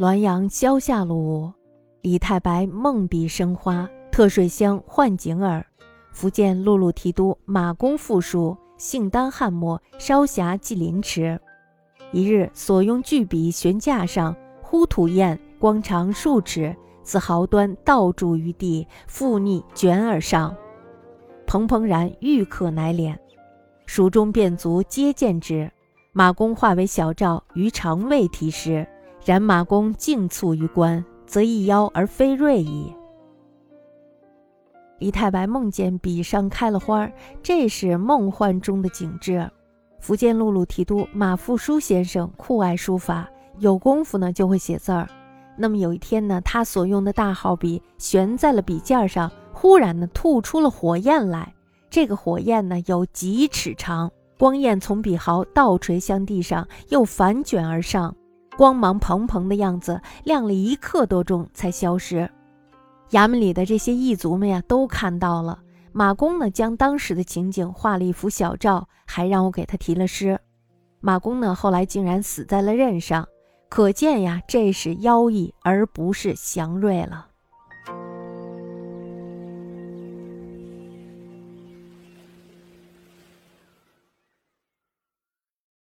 滦阳萧下鲁，李太白梦笔生花。特水乡换景耳。福建陆路提督马公复书，姓丹汉末，稍侠寄凌迟。一日所用巨笔悬架上，忽吐焰，光长数尺，自毫端倒注于地，复逆卷而上，蓬蓬然欲可乃敛。蜀中便卒皆见之。马公化为小诏于长未题诗，然马公静促于官，则一妖而非瑞矣。李太白梦见笔上开了花，这是梦幻中的景致。福建陆路提督马复书先生酷爱书法，有功夫呢就会写字儿。那么有一天呢，他所用的大号笔悬在了笔尖上，忽然呢吐出了火焰来。这个火焰呢有几尺长，光焰从笔毫倒垂向地上，又反卷而上，光芒蓬蓬的样子，亮了一刻多钟才消失。衙门里的这些异族们呀，都看到了。马公呢，将当时的情景画了一幅小照，还让我给他题了诗。马公呢，后来竟然死在了任上，可见呀，这是妖异而不是祥瑞了。